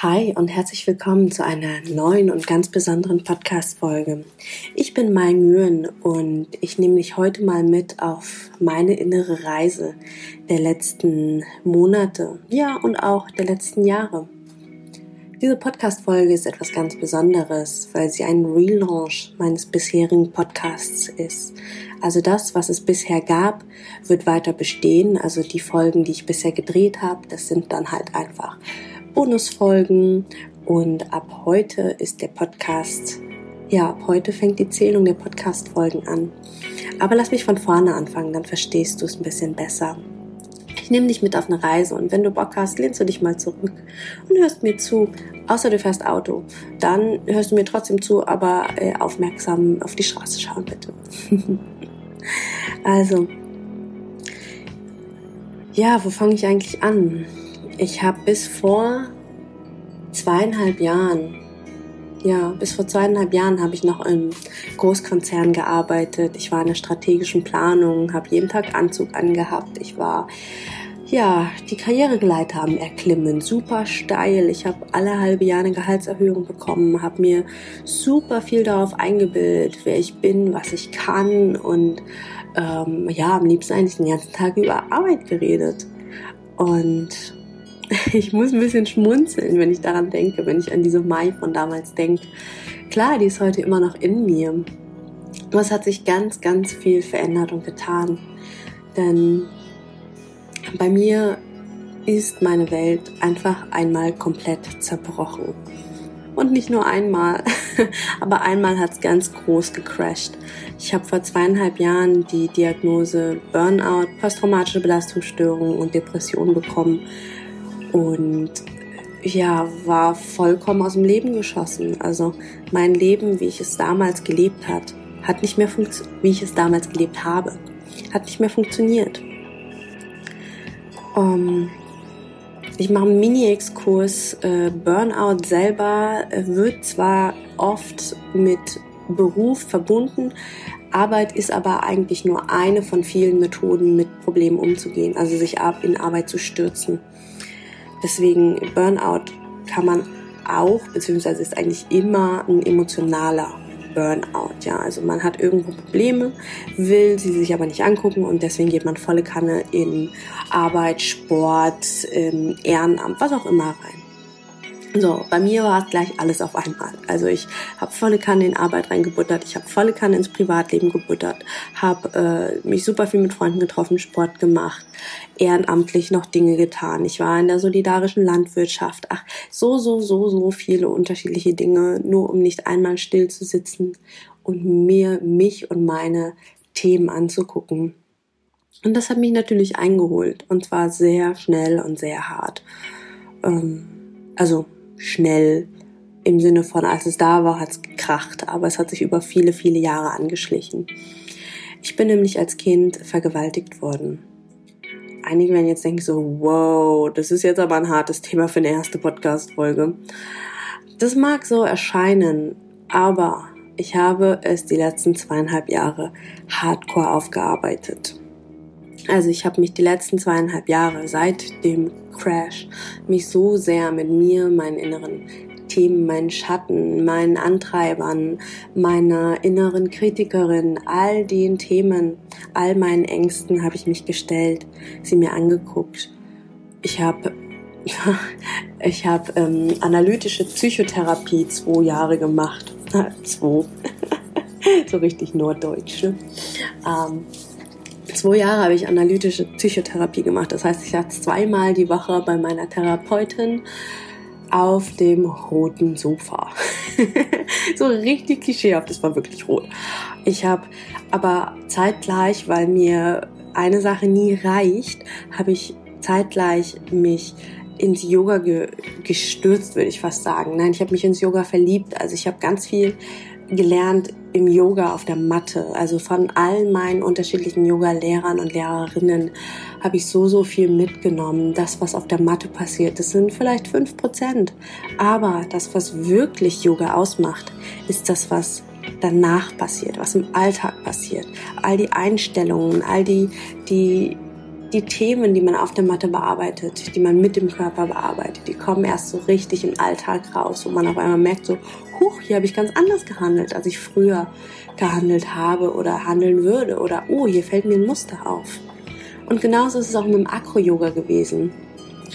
Hi und herzlich willkommen zu einer neuen und ganz besonderen Podcast-Folge. Ich bin Mai Nguyen und ich nehme dich heute mal mit auf meine innere Reise der letzten Monate, ja und auch der letzten Jahre. Diese Podcast-Folge ist etwas ganz Besonderes, weil sie ein Relaunch meines bisherigen Podcasts ist. Also das, was es bisher gab, wird weiter bestehen. Also die Folgen, die ich bisher gedreht habe, das sind dann halt einfach Bonusfolgen und ab heute ist der Podcast, ja, ab heute fängt die Zählung der Podcast-Folgen an. Aber lass mich von vorne anfangen, dann verstehst du es ein bisschen besser. Ich nehme dich mit auf eine Reise und wenn du Bock hast, lehnst du dich mal zurück und hörst mir zu. Außer du fährst Auto, dann hörst du mir trotzdem zu, aber äh, aufmerksam auf die Straße schauen bitte. also, ja, wo fange ich eigentlich an? Ich habe bis vor zweieinhalb Jahren, ja, bis vor zweieinhalb Jahren habe ich noch im Großkonzern gearbeitet. Ich war in der strategischen Planung, habe jeden Tag Anzug angehabt. Ich war ja, die Karrieregleiter haben erklimmen, super steil. Ich habe alle halbe Jahre eine Gehaltserhöhung bekommen, habe mir super viel darauf eingebildet, wer ich bin, was ich kann und ähm, ja, am liebsten eigentlich den ganzen Tag über Arbeit geredet. Und ich muss ein bisschen schmunzeln, wenn ich daran denke, wenn ich an diese Mai von damals denke. Klar, die ist heute immer noch in mir. Aber es hat sich ganz, ganz viel verändert und getan. Denn bei mir ist meine Welt einfach einmal komplett zerbrochen. Und nicht nur einmal, aber einmal hat es ganz groß gecrashed. Ich habe vor zweieinhalb Jahren die Diagnose Burnout, posttraumatische Belastungsstörung und Depression bekommen und ja, war vollkommen aus dem Leben geschossen. Also mein Leben, wie ich es damals gelebt hat, hat nicht mehr funktioniert, wie ich es damals gelebt habe, hat nicht mehr funktioniert. Um, ähm, ich mache einen Mini-Exkurs. Äh, Burnout selber wird zwar oft mit Beruf verbunden, Arbeit ist aber eigentlich nur eine von vielen Methoden, mit Problemen umzugehen, also sich in Arbeit zu stürzen. Deswegen Burnout kann man auch, beziehungsweise ist eigentlich immer ein emotionaler Burnout. Ja, also man hat irgendwo Probleme, will sie sich aber nicht angucken und deswegen geht man volle Kanne in Arbeit, Sport, Ehrenamt, was auch immer rein. So, bei mir war es gleich alles auf einmal. Also ich habe volle Kanne in Arbeit reingebuttert, ich habe volle Kanne ins Privatleben gebuttert, habe äh, mich super viel mit Freunden getroffen, Sport gemacht, ehrenamtlich noch Dinge getan. Ich war in der solidarischen Landwirtschaft. Ach, so, so, so, so viele unterschiedliche Dinge, nur um nicht einmal still zu sitzen und mir mich und meine Themen anzugucken. Und das hat mich natürlich eingeholt und zwar sehr schnell und sehr hart. Ähm, also schnell im Sinne von, als es da war, hat es gekracht, aber es hat sich über viele, viele Jahre angeschlichen. Ich bin nämlich als Kind vergewaltigt worden. Einige werden jetzt denken so, wow, das ist jetzt aber ein hartes Thema für eine erste Podcast-Folge. Das mag so erscheinen, aber ich habe es die letzten zweieinhalb Jahre hardcore aufgearbeitet. Also ich habe mich die letzten zweieinhalb Jahre seit dem Crash mich so sehr mit mir, meinen inneren Themen, meinen Schatten, meinen Antreibern, meiner inneren Kritikerin, all den Themen, all meinen Ängsten habe ich mich gestellt, sie mir angeguckt. Ich habe ich habe ähm, analytische Psychotherapie zwei Jahre gemacht. zwei. so richtig norddeutsch. Ne? Ähm, zwei Jahre habe ich analytische Psychotherapie gemacht. Das heißt, ich saß zweimal die Woche bei meiner Therapeutin auf dem roten Sofa. so richtig klischeehaft, das war wirklich rot. Ich habe aber zeitgleich, weil mir eine Sache nie reicht, habe ich zeitgleich mich ins Yoga ge gestürzt, würde ich fast sagen. Nein, ich habe mich ins Yoga verliebt. Also ich habe ganz viel gelernt im Yoga auf der Matte. Also von allen meinen unterschiedlichen Yoga-Lehrern und Lehrerinnen habe ich so, so viel mitgenommen. Das, was auf der Matte passiert, das sind vielleicht fünf Prozent. Aber das, was wirklich Yoga ausmacht, ist das, was danach passiert, was im Alltag passiert. All die Einstellungen, all die, die die Themen, die man auf der Matte bearbeitet, die man mit dem Körper bearbeitet, die kommen erst so richtig im Alltag raus, wo man auf einmal merkt, so, huch, hier habe ich ganz anders gehandelt, als ich früher gehandelt habe oder handeln würde. Oder, oh, hier fällt mir ein Muster auf. Und genauso ist es auch mit dem Akro-Yoga gewesen.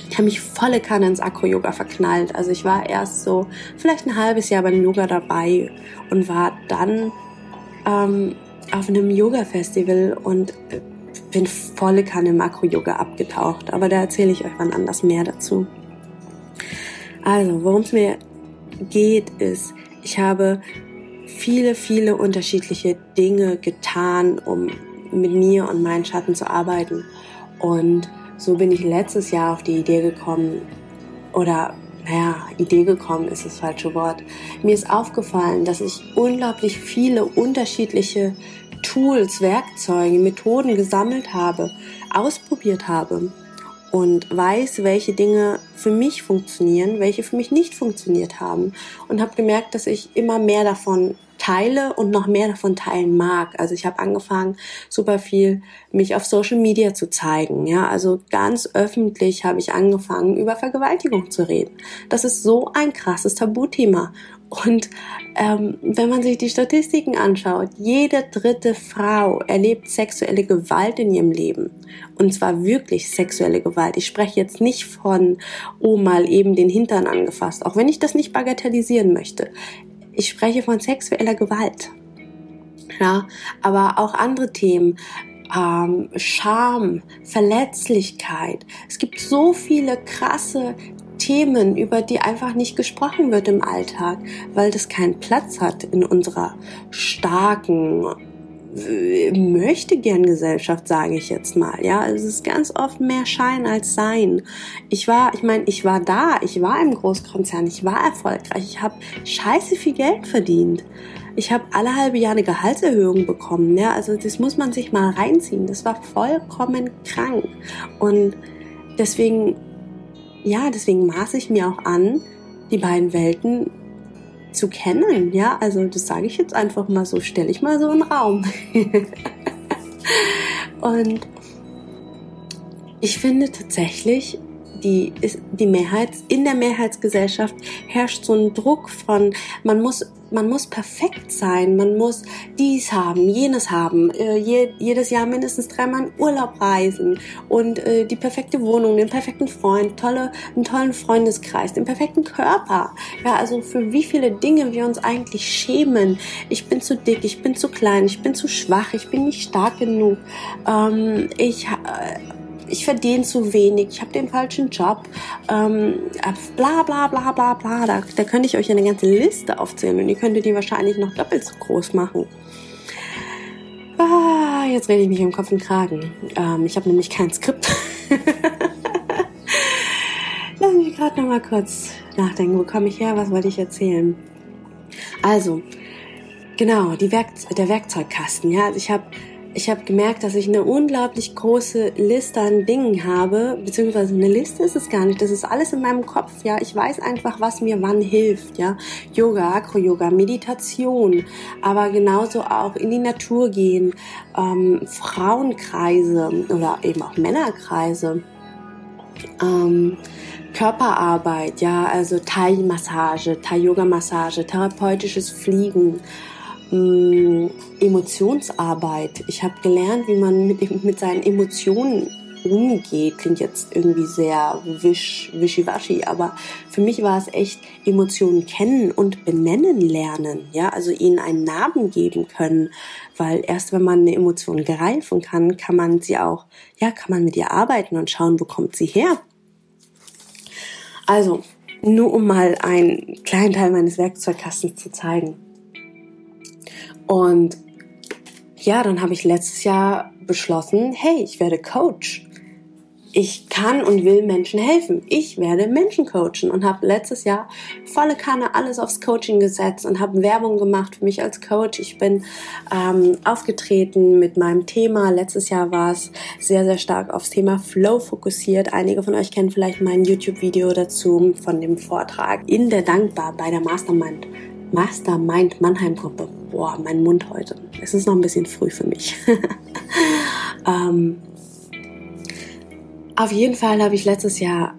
Ich habe mich volle Kanne ins Akro-Yoga verknallt. Also ich war erst so vielleicht ein halbes Jahr beim Yoga dabei und war dann ähm, auf einem Yoga-Festival und äh, bin volle Kanne im Akro-Yoga abgetaucht. Aber da erzähle ich euch wann anders mehr dazu. Also, worum es mir geht, ist, ich habe viele, viele unterschiedliche Dinge getan, um mit mir und meinen Schatten zu arbeiten. Und so bin ich letztes Jahr auf die Idee gekommen, oder naja, Idee gekommen ist das falsche Wort. Mir ist aufgefallen, dass ich unglaublich viele unterschiedliche Tools, Werkzeuge, Methoden gesammelt habe, ausprobiert habe und weiß, welche Dinge für mich funktionieren, welche für mich nicht funktioniert haben und habe gemerkt, dass ich immer mehr davon teile und noch mehr davon teilen mag. Also ich habe angefangen, super viel mich auf Social Media zu zeigen. Ja, also ganz öffentlich habe ich angefangen, über Vergewaltigung zu reden. Das ist so ein krasses Tabuthema. Und ähm, wenn man sich die Statistiken anschaut, jede dritte Frau erlebt sexuelle Gewalt in ihrem Leben. Und zwar wirklich sexuelle Gewalt. Ich spreche jetzt nicht von, oh, mal eben den Hintern angefasst, auch wenn ich das nicht bagatellisieren möchte. Ich spreche von sexueller Gewalt. Ja, aber auch andere Themen. Ähm, Scham, Verletzlichkeit. Es gibt so viele krasse Themen, über die einfach nicht gesprochen wird im Alltag, weil das keinen Platz hat in unserer starken, möchte gern Gesellschaft, sage ich jetzt mal. Ja, es ist ganz oft mehr Schein als Sein. Ich war, ich meine, ich war da, ich war im Großkonzern, ich war erfolgreich, ich habe scheiße viel Geld verdient. Ich habe alle halbe Jahre eine Gehaltserhöhung bekommen. Ja, also das muss man sich mal reinziehen. Das war vollkommen krank und deswegen, ja, deswegen maße ich mir auch an, die beiden Welten zu kennen. Ja, also das sage ich jetzt einfach mal so, stelle ich mal so einen Raum. und ich finde tatsächlich, die, die Mehrheits, in der Mehrheitsgesellschaft herrscht so ein Druck von, man muss man muss perfekt sein, man muss dies haben, jenes haben, äh, je, jedes Jahr mindestens dreimal in Urlaub reisen und äh, die perfekte Wohnung, den perfekten Freund, tolle, einen tollen Freundeskreis, den perfekten Körper. Ja, also für wie viele Dinge wir uns eigentlich schämen. Ich bin zu dick, ich bin zu klein, ich bin zu schwach, ich bin nicht stark genug. Ähm, ich äh, ich verdiene zu wenig, ich habe den falschen Job, ähm, bla bla bla bla bla. Da, da könnte ich euch eine ganze Liste aufzählen und ihr könntet die wahrscheinlich noch doppelt so groß machen. Ah, jetzt rede ich mich im Kopf und Kragen. Ähm, ich habe nämlich kein Skript. Lass mich gerade noch mal kurz nachdenken. Wo komme ich her? Was wollte ich erzählen? Also, genau, Werk der Werkzeugkasten. Ja, also ich habe ich habe gemerkt, dass ich eine unglaublich große Liste an Dingen habe, beziehungsweise eine Liste ist es gar nicht. Das ist alles in meinem Kopf, ja. Ich weiß einfach, was mir wann hilft, ja. Yoga, Akro-Yoga, Meditation, aber genauso auch in die Natur gehen, ähm, Frauenkreise oder eben auch Männerkreise. Ähm, Körperarbeit, ja, also Thai-Massage, Thai-Yoga-Massage, therapeutisches Fliegen, mh, Emotionsarbeit. Ich habe gelernt, wie man mit, mit seinen Emotionen umgeht. Klingt jetzt irgendwie sehr wisch, wischiwaschi, aber für mich war es echt Emotionen kennen und benennen lernen. Ja, also ihnen einen Namen geben können, weil erst wenn man eine Emotion greifen kann, kann man sie auch, ja, kann man mit ihr arbeiten und schauen, wo kommt sie her. Also, nur um mal einen kleinen Teil meines Werkzeugkastens zu zeigen. Und ja, dann habe ich letztes Jahr beschlossen, hey, ich werde Coach. Ich kann und will Menschen helfen. Ich werde Menschen coachen und habe letztes Jahr volle Kanne alles aufs Coaching gesetzt und habe Werbung gemacht für mich als Coach. Ich bin ähm, aufgetreten mit meinem Thema. Letztes Jahr war es sehr, sehr stark aufs Thema Flow fokussiert. Einige von euch kennen vielleicht mein YouTube-Video dazu von dem Vortrag in der Dankbar bei der Mastermind Mastermind Mannheim Gruppe. Boah, mein Mund heute. Es ist noch ein bisschen früh für mich. ähm, Auf jeden Fall habe ich letztes Jahr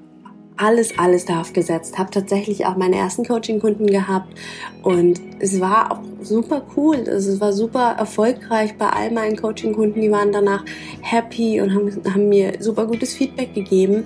alles, alles darauf gesetzt. Habe tatsächlich auch meine ersten Coaching-Kunden gehabt und es war auch super cool. Es war super erfolgreich bei all meinen Coaching-Kunden. Die waren danach happy und haben, haben mir super gutes Feedback gegeben.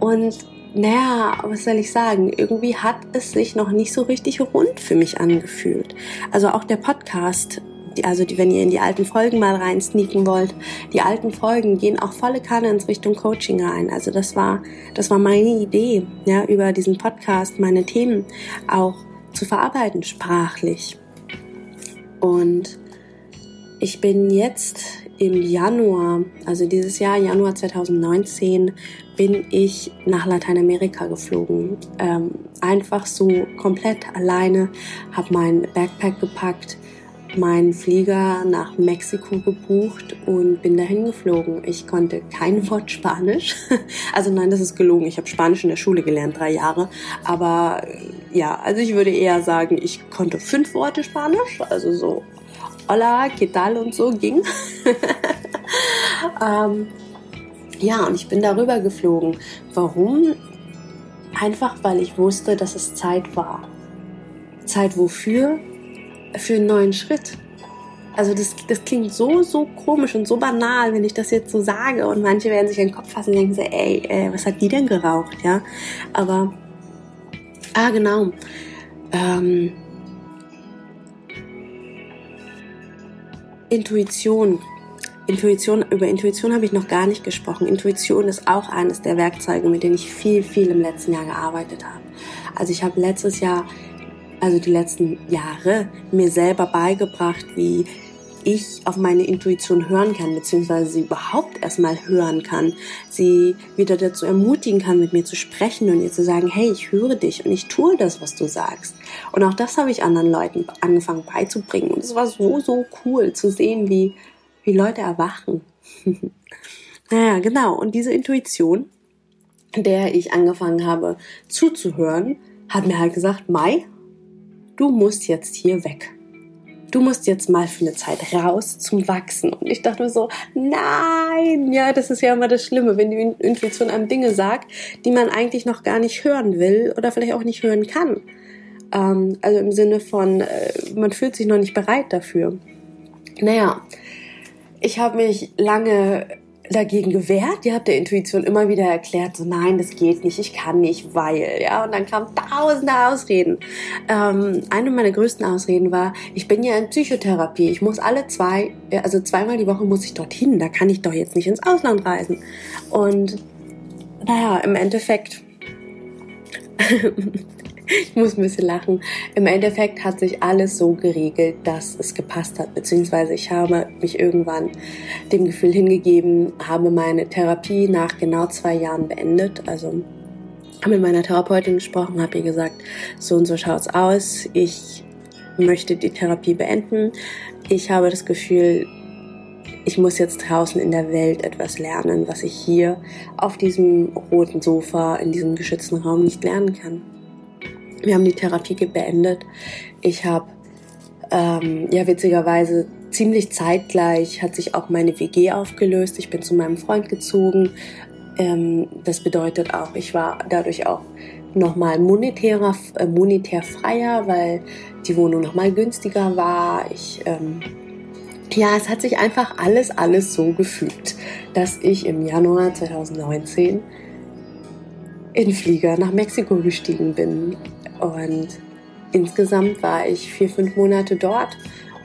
Und naja, was soll ich sagen? Irgendwie hat es sich noch nicht so richtig rund für mich angefühlt. Also auch der Podcast die, also die, wenn ihr in die alten Folgen mal rein sneaken wollt, die alten Folgen gehen auch volle Kanne ins Richtung Coaching rein. Also das war, das war meine Idee, ja, über diesen Podcast meine Themen auch zu verarbeiten, sprachlich. Und ich bin jetzt im Januar, also dieses Jahr, Januar 2019, bin ich nach Lateinamerika geflogen. Ähm, einfach so komplett alleine, habe mein Backpack gepackt, meinen Flieger nach Mexiko gebucht und bin dahin geflogen. Ich konnte kein Wort Spanisch. Also nein, das ist gelogen. Ich habe Spanisch in der Schule gelernt, drei Jahre. Aber ja, also ich würde eher sagen, ich konnte fünf Worte Spanisch. Also so Hola, ¿qué tal und so ging. ähm, ja, und ich bin darüber geflogen. Warum? Einfach, weil ich wusste, dass es Zeit war. Zeit wofür? für einen neuen Schritt. Also das, das klingt so, so komisch und so banal, wenn ich das jetzt so sage. Und manche werden sich den Kopf fassen und denken so, ey, ey was hat die denn geraucht, ja? Aber, ah, genau. Ähm, Intuition. Intuition, über Intuition habe ich noch gar nicht gesprochen. Intuition ist auch eines der Werkzeuge, mit denen ich viel, viel im letzten Jahr gearbeitet habe. Also ich habe letztes Jahr also die letzten Jahre, mir selber beigebracht, wie ich auf meine Intuition hören kann, beziehungsweise sie überhaupt erstmal hören kann, sie wieder dazu ermutigen kann, mit mir zu sprechen und ihr zu sagen, hey, ich höre dich und ich tue das, was du sagst. Und auch das habe ich anderen Leuten angefangen beizubringen. Und es war so, so cool zu sehen, wie, wie Leute erwachen. naja, genau. Und diese Intuition, der ich angefangen habe zuzuhören, hat mir halt gesagt, Mai, du musst jetzt hier weg. Du musst jetzt mal für eine Zeit raus zum Wachsen. Und ich dachte mir so, nein, ja, das ist ja immer das Schlimme, wenn die Intuition einem Dinge sagt, die man eigentlich noch gar nicht hören will oder vielleicht auch nicht hören kann. Ähm, also im Sinne von, äh, man fühlt sich noch nicht bereit dafür. Naja, ich habe mich lange dagegen gewehrt. Ihr habt der Intuition immer wieder erklärt, so nein, das geht nicht, ich kann nicht, weil, ja. Und dann kamen tausende Ausreden. Ähm, eine meiner größten Ausreden war, ich bin ja in Psychotherapie. Ich muss alle zwei, also zweimal die Woche muss ich dorthin. Da kann ich doch jetzt nicht ins Ausland reisen. Und naja, im Endeffekt ich muss ein bisschen lachen. Im Endeffekt hat sich alles so geregelt, dass es gepasst hat, beziehungsweise ich habe mich irgendwann dem Gefühl hingegeben, habe meine Therapie nach genau zwei Jahren beendet. Also habe mit meiner Therapeutin gesprochen, habe ihr gesagt, so und so schaut's aus. Ich möchte die Therapie beenden. Ich habe das Gefühl, ich muss jetzt draußen in der Welt etwas lernen, was ich hier auf diesem roten Sofa in diesem geschützten Raum nicht lernen kann. Wir haben die Therapie beendet. Ich habe, ähm, ja, witzigerweise ziemlich zeitgleich hat sich auch meine WG aufgelöst. Ich bin zu meinem Freund gezogen. Ähm, das bedeutet auch, ich war dadurch auch nochmal monetärer, äh, monetär freier, weil die Wohnung nochmal günstiger war. Ich, ähm, ja, es hat sich einfach alles, alles so gefügt, dass ich im Januar 2019 in Flieger nach Mexiko gestiegen bin. Und insgesamt war ich vier, fünf Monate dort.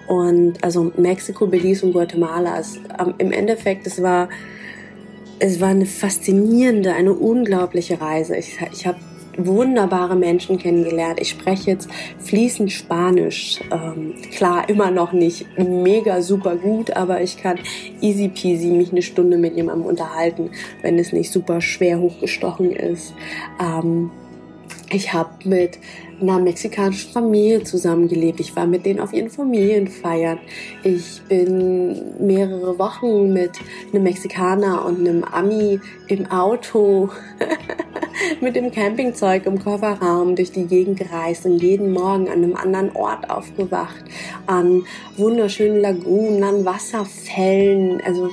Und also Mexiko, Belize und Guatemala. Es, Im Endeffekt, es war, es war eine faszinierende, eine unglaubliche Reise. Ich, ich habe wunderbare Menschen kennengelernt. Ich spreche jetzt fließend Spanisch. Ähm, klar, immer noch nicht mega super gut, aber ich kann easy peasy mich eine Stunde mit jemandem unterhalten, wenn es nicht super schwer hochgestochen ist. Ähm, ich habe mit einer mexikanischen Familie zusammengelebt. Ich war mit denen auf ihren Familienfeiern. Ich bin mehrere Wochen mit einem Mexikaner und einem Ami im Auto mit dem Campingzeug im Kofferraum durch die Gegend gereist und jeden Morgen an einem anderen Ort aufgewacht, an wunderschönen Lagunen, an Wasserfällen. Also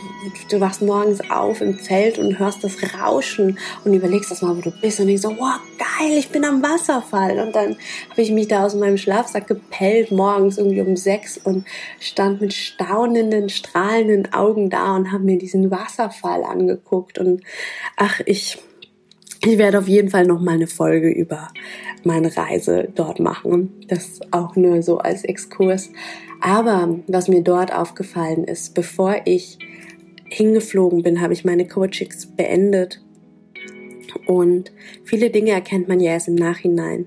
du wachst morgens auf im Zelt und hörst das Rauschen und überlegst das mal, wo du bist und denkst so, wow, geil, ich bin am Wasserfall. Und dann habe ich mich da aus meinem Schlafsack gepellt, morgens irgendwie um sechs und stand mit staunenden, strahlenden Augen da und habe mir diesen Wasserfall angeguckt. Und ach, ich, ich werde auf jeden Fall noch mal eine Folge über meine Reise dort machen. Das auch nur so als Exkurs. Aber was mir dort aufgefallen ist, bevor ich hingeflogen bin, habe ich meine Coachings beendet. Und viele Dinge erkennt man ja erst im Nachhinein.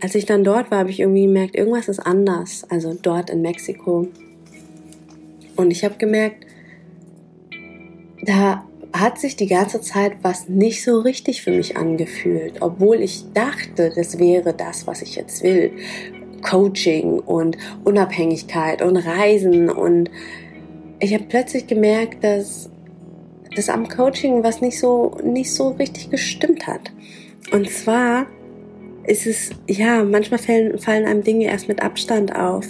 Als ich dann dort war, habe ich irgendwie gemerkt, irgendwas ist anders. Also dort in Mexiko. Und ich habe gemerkt, da hat sich die ganze Zeit was nicht so richtig für mich angefühlt, obwohl ich dachte, das wäre das, was ich jetzt will. Coaching und Unabhängigkeit und Reisen und ich habe plötzlich gemerkt, dass das am Coaching was nicht so nicht so richtig gestimmt hat. Und zwar ist es ja manchmal fallen, fallen einem Dinge erst mit Abstand auf.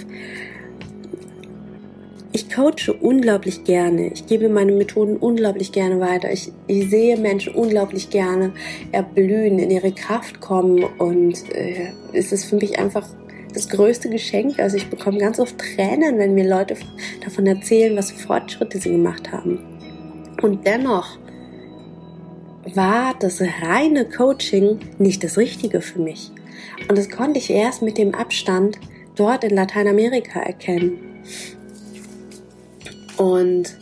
Ich coache unglaublich gerne. Ich gebe meine Methoden unglaublich gerne weiter. Ich, ich sehe Menschen unglaublich gerne erblühen, in ihre Kraft kommen und äh, es ist für mich einfach das größte Geschenk. Also ich bekomme ganz oft Tränen, wenn mir Leute davon erzählen, was für Fortschritte sie gemacht haben. Und dennoch war das reine Coaching nicht das Richtige für mich. Und das konnte ich erst mit dem Abstand dort in Lateinamerika erkennen. Und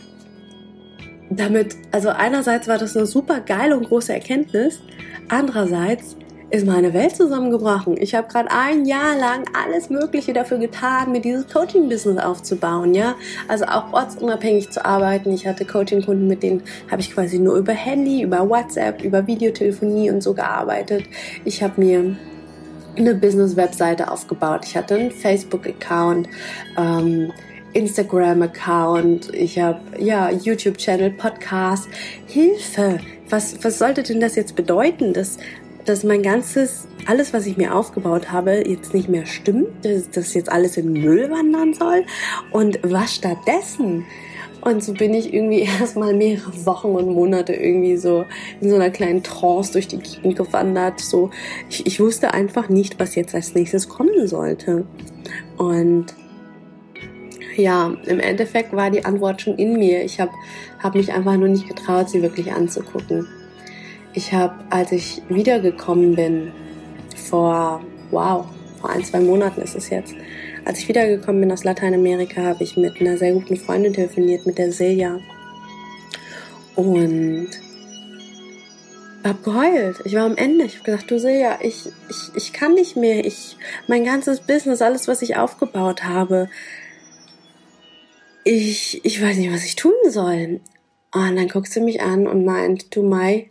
damit, also einerseits war das eine super geile und große Erkenntnis, andererseits ist meine Welt zusammengebrochen. Ich habe gerade ein Jahr lang alles Mögliche dafür getan, mir dieses Coaching-Business aufzubauen, ja. Also auch ortsunabhängig zu arbeiten. Ich hatte Coaching-Kunden, mit denen habe ich quasi nur über Handy, über WhatsApp, über Videotelefonie und so gearbeitet. Ich habe mir eine Business-Webseite aufgebaut. Ich hatte einen Facebook-Account. Ähm, Instagram-Account, ich habe ja YouTube-Channel, Podcast. Hilfe! Was, was sollte denn das jetzt bedeuten, dass, dass mein ganzes, alles, was ich mir aufgebaut habe, jetzt nicht mehr stimmt, dass das jetzt alles in Müll wandern soll? Und was stattdessen? Und so bin ich irgendwie erstmal mehrere Wochen und Monate irgendwie so in so einer kleinen Trance durch die Gegend gewandert. So, ich, ich wusste einfach nicht, was jetzt als nächstes kommen sollte. Und ja, im Endeffekt war die Antwort schon in mir. Ich habe hab mich einfach nur nicht getraut, sie wirklich anzugucken. Ich habe, als ich wiedergekommen bin, vor, wow, vor ein, zwei Monaten ist es jetzt, als ich wiedergekommen bin aus Lateinamerika, habe ich mit einer sehr guten Freundin telefoniert, mit der Silja. Und habe geheult. Ich war am Ende. Ich habe gesagt, du Silja, ich, ich, ich kann nicht mehr. Ich, mein ganzes Business, alles, was ich aufgebaut habe, ich, ich weiß nicht, was ich tun soll. Und dann guckst du mich an und meint, du Mai,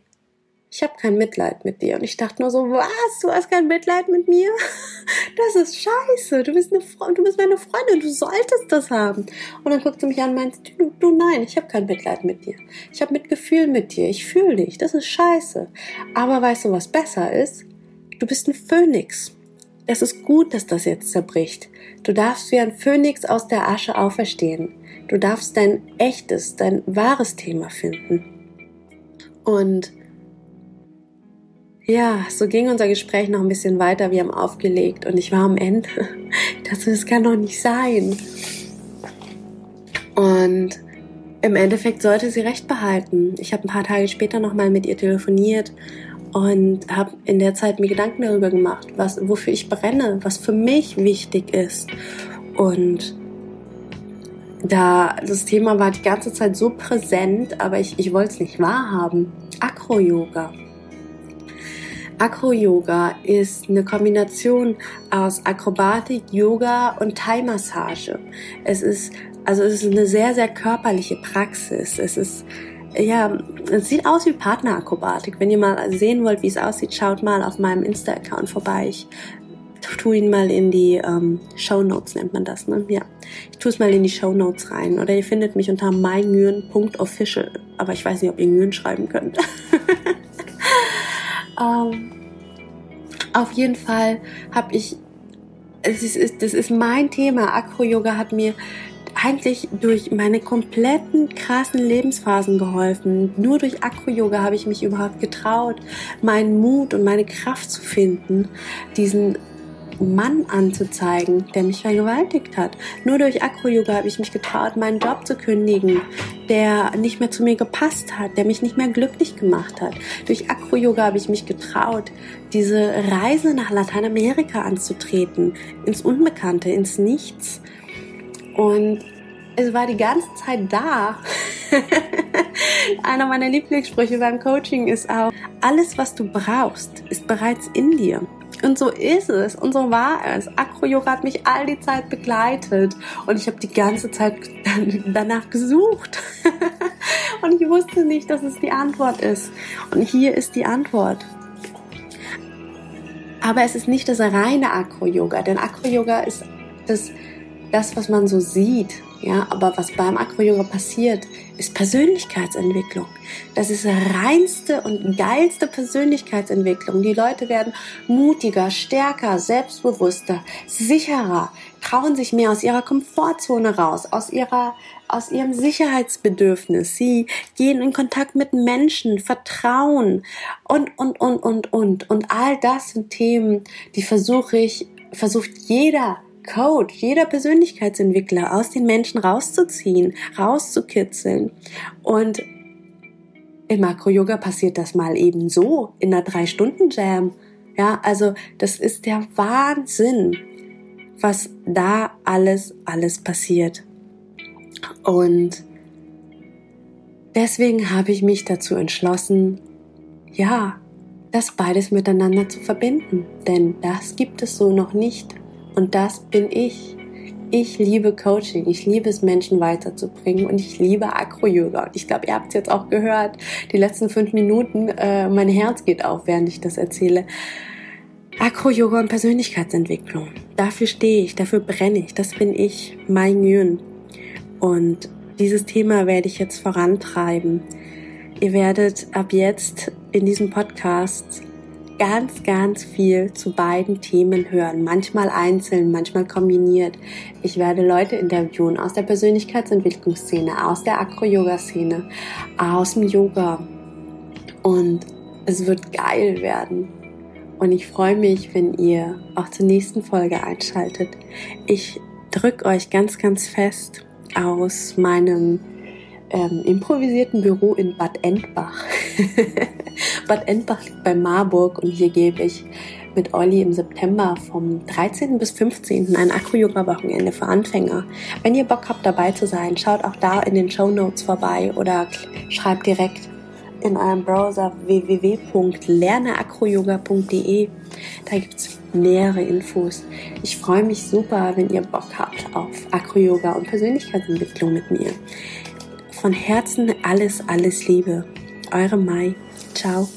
ich habe kein Mitleid mit dir. Und ich dachte nur so, was? Du hast kein Mitleid mit mir? Das ist scheiße. Du bist, eine du bist meine Freundin. Du solltest das haben. Und dann guckst du mich an und meinst, du, du nein, ich habe kein Mitleid mit dir. Ich habe Mitgefühl mit dir. Ich fühle dich. Das ist scheiße. Aber weißt du, was besser ist? Du bist ein Phönix. Es ist gut, dass das jetzt zerbricht. Du darfst wie ein Phönix aus der Asche auferstehen. Du darfst dein echtes, dein wahres Thema finden. Und ja, so ging unser Gespräch noch ein bisschen weiter. Wir haben aufgelegt und ich war am Ende. Das, das kann doch nicht sein. Und im Endeffekt sollte sie recht behalten. Ich habe ein paar Tage später nochmal mit ihr telefoniert und habe in der Zeit mir Gedanken darüber gemacht, was, wofür ich brenne, was für mich wichtig ist. Und da das Thema war die ganze Zeit so präsent, aber ich, ich wollte es nicht wahrhaben. Acro-Yoga. Acro-Yoga ist eine Kombination aus Akrobatik, Yoga und Thai-Massage. Es ist, also es ist eine sehr, sehr körperliche Praxis. Es ist, ja, es sieht aus wie Partnerakrobatik. Wenn ihr mal sehen wollt, wie es aussieht, schaut mal auf meinem Insta-Account vorbei. Ich tue ihn mal in die ähm, Show Notes, nennt man das, ne? Ja. Ich tue es mal in die Show Notes rein. Oder ihr findet mich unter meingyren.official. Aber ich weiß nicht, ob ihr Nguyen schreiben könnt. Ähm, auf jeden Fall habe ich, es ist, das ist mein Thema. Acro-Yoga hat mir eigentlich durch meine kompletten krassen Lebensphasen geholfen. Nur durch Acro-Yoga habe ich mich überhaupt getraut, meinen Mut und meine Kraft zu finden, diesen Mann anzuzeigen, der mich vergewaltigt hat. Nur durch Acro-Yoga habe ich mich getraut, meinen Job zu kündigen, der nicht mehr zu mir gepasst hat, der mich nicht mehr glücklich gemacht hat. Durch Acro-Yoga habe ich mich getraut, diese Reise nach Lateinamerika anzutreten, ins Unbekannte, ins Nichts. Und es war die ganze Zeit da. Einer meiner Lieblingssprüche beim Coaching ist auch, alles, was du brauchst, ist bereits in dir. Und so ist es und so war es. Acro-Yoga hat mich all die Zeit begleitet und ich habe die ganze Zeit danach gesucht. und ich wusste nicht, dass es die Antwort ist. Und hier ist die Antwort. Aber es ist nicht das reine Acro-Yoga, denn Acro-Yoga ist das, das, was man so sieht. Ja, aber was beim Acro-Yoga passiert, ist Persönlichkeitsentwicklung. Das ist reinste und geilste Persönlichkeitsentwicklung. Die Leute werden mutiger, stärker, selbstbewusster, sicherer, trauen sich mehr aus ihrer Komfortzone raus, aus ihrer aus ihrem Sicherheitsbedürfnis. Sie gehen in Kontakt mit Menschen, vertrauen und, und, und, und, und. Und all das sind Themen, die versuche ich, versucht jeder Coach, jeder Persönlichkeitsentwickler aus den Menschen rauszuziehen, rauszukitzeln. Und im Makro-Yoga passiert das mal eben so, in einer Drei-Stunden-Jam. Ja, also das ist der Wahnsinn, was da alles, alles passiert. Und deswegen habe ich mich dazu entschlossen, ja, das beides miteinander zu verbinden. Denn das gibt es so noch nicht. Und das bin ich. Ich liebe Coaching, ich liebe es, Menschen weiterzubringen und ich liebe Acro-Yoga. Und ich glaube, ihr habt es jetzt auch gehört, die letzten fünf Minuten, äh, mein Herz geht auf, während ich das erzähle. Acro-Yoga und Persönlichkeitsentwicklung. Dafür stehe ich, dafür brenne ich, das bin ich, mein Yun. Und dieses Thema werde ich jetzt vorantreiben. Ihr werdet ab jetzt in diesem Podcast ganz, ganz viel zu beiden Themen hören. Manchmal einzeln, manchmal kombiniert. Ich werde Leute interviewen aus der Persönlichkeitsentwicklungsszene, aus der Acro-Yoga-Szene, aus dem Yoga. Und es wird geil werden. Und ich freue mich, wenn ihr auch zur nächsten Folge einschaltet. Ich drücke euch ganz, ganz fest aus meinem ähm, improvisierten Büro in Bad Endbach. Bad Endbach liegt bei Marburg und hier gebe ich mit Olli im September vom 13. bis 15. ein Akro-Yoga-Wochenende für Anfänger. Wenn ihr Bock habt dabei zu sein, schaut auch da in den Show Notes vorbei oder schreibt direkt in eurem Browser www.lerneacroyoga.de. Da gibt es mehrere Infos. Ich freue mich super, wenn ihr Bock habt auf Acro-Yoga und Persönlichkeitsentwicklung mit mir. Von Herzen alles, alles Liebe. Eure Mai. Ciao.